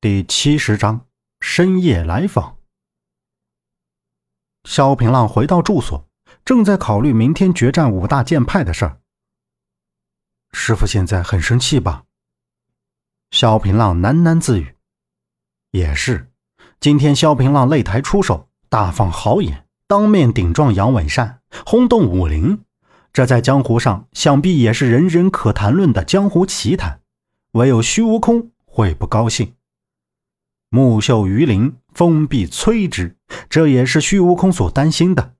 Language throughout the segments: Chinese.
第七十章深夜来访。萧平浪回到住所，正在考虑明天决战五大剑派的事儿。师傅现在很生气吧？萧平浪喃喃自语：“也是，今天萧平浪擂台出手，大放豪言，当面顶撞杨伟善，轰动武林。这在江湖上想必也是人人可谈论的江湖奇谈，唯有虚无空会不高兴。”木秀于林，风必摧之，这也是虚无空所担心的。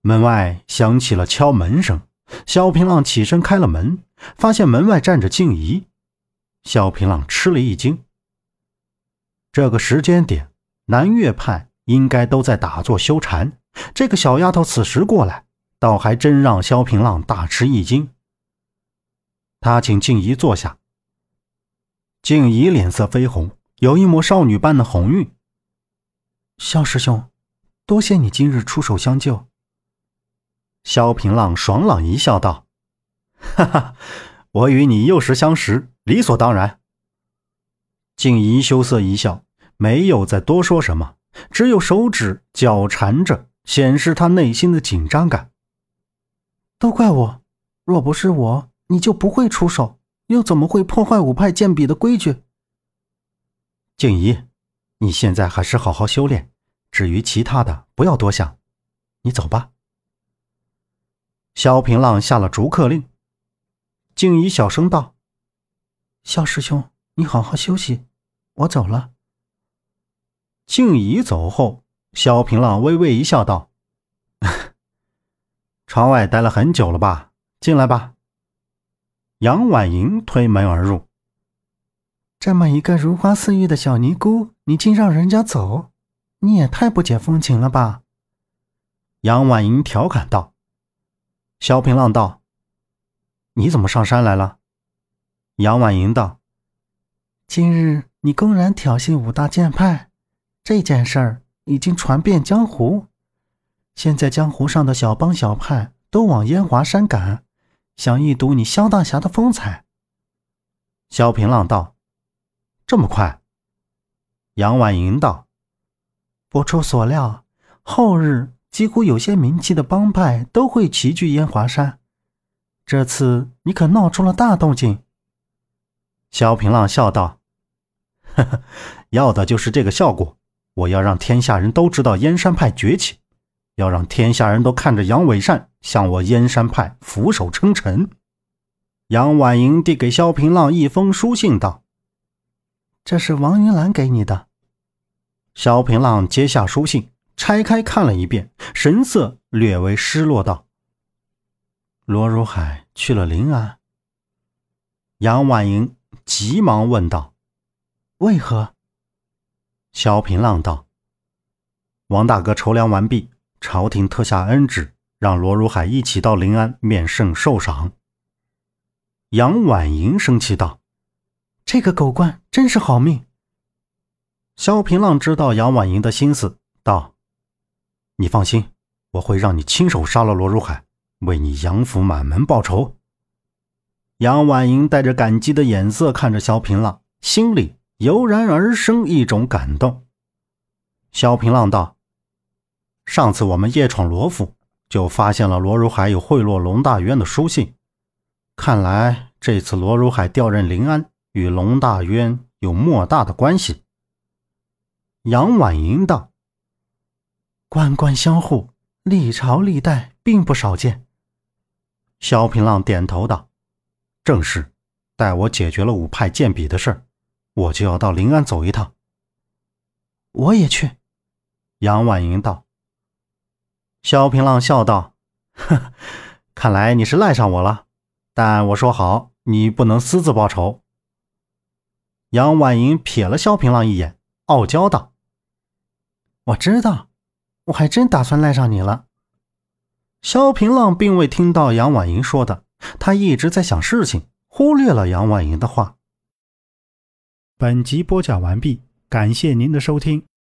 门外响起了敲门声，萧平浪起身开了门，发现门外站着静怡。萧平浪吃了一惊。这个时间点，南岳派应该都在打坐修禅，这个小丫头此时过来，倒还真让萧平浪大吃一惊。他请静怡坐下，静怡脸色绯红。有一抹少女般的红晕。萧师兄，多谢你今日出手相救。萧平浪爽朗一笑，道：“ 哈哈，我与你幼时相识，理所当然。”静怡羞涩一笑，没有再多说什么，只有手指绞缠着，显示她内心的紧张感。都怪我，若不是我，你就不会出手，又怎么会破坏五派剑比的规矩？静怡，你现在还是好好修炼。至于其他的，不要多想。你走吧。萧平浪下了逐客令。静怡小声道：“萧师兄，你好好休息，我走了。”静怡走后，萧平浪微微一笑，道：“ 窗外待了很久了吧？进来吧。”杨婉莹推门而入。这么一个如花似玉的小尼姑，你竟让人家走，你也太不解风情了吧？杨婉莹调侃道。萧平浪道：“你怎么上山来了？”杨婉莹道：“今日你公然挑衅五大剑派，这件事儿已经传遍江湖，现在江湖上的小帮小派都往烟华山赶，想一睹你萧大侠的风采。”萧平浪道。这么快？杨婉莹道：“不出所料，后日几乎有些名气的帮派都会齐聚烟华山。这次你可闹出了大动静。”萧平浪笑道：“呵呵，要的就是这个效果。我要让天下人都知道燕山派崛起，要让天下人都看着杨伟善向我燕山派俯首称臣。”杨婉莹递给萧平浪一封书信，道。这是王云兰给你的。萧平浪接下书信，拆开看了一遍，神色略微失落，道：“罗如海去了临安。”杨婉莹急忙问道：“为何？”萧平浪道：“王大哥筹粮完毕，朝廷特下恩旨，让罗如海一起到临安面圣受赏。”杨婉莹生气道。这个狗官真是好命。萧平浪知道杨婉莹的心思，道：“你放心，我会让你亲手杀了罗如海，为你杨府满门报仇。”杨婉莹带着感激的眼色看着萧平浪，心里油然而生一种感动。萧平浪道：“上次我们夜闯罗府，就发现了罗如海有贿赂龙大渊的书信，看来这次罗如海调任临安。”与龙大渊有莫大的关系。杨婉莹道：“官官相护，历朝历代并不少见。”萧平浪点头道：“正是。待我解决了五派剑比的事儿，我就要到临安走一趟。”我也去。杨婉莹道。萧平浪笑道：“ 呵，看来你是赖上我了。但我说好，你不能私自报仇。”杨婉莹瞥了萧平浪一眼，傲娇道：“我知道，我还真打算赖上你了。”萧平浪并未听到杨婉莹说的，他一直在想事情，忽略了杨婉莹的话。本集播讲完毕，感谢您的收听。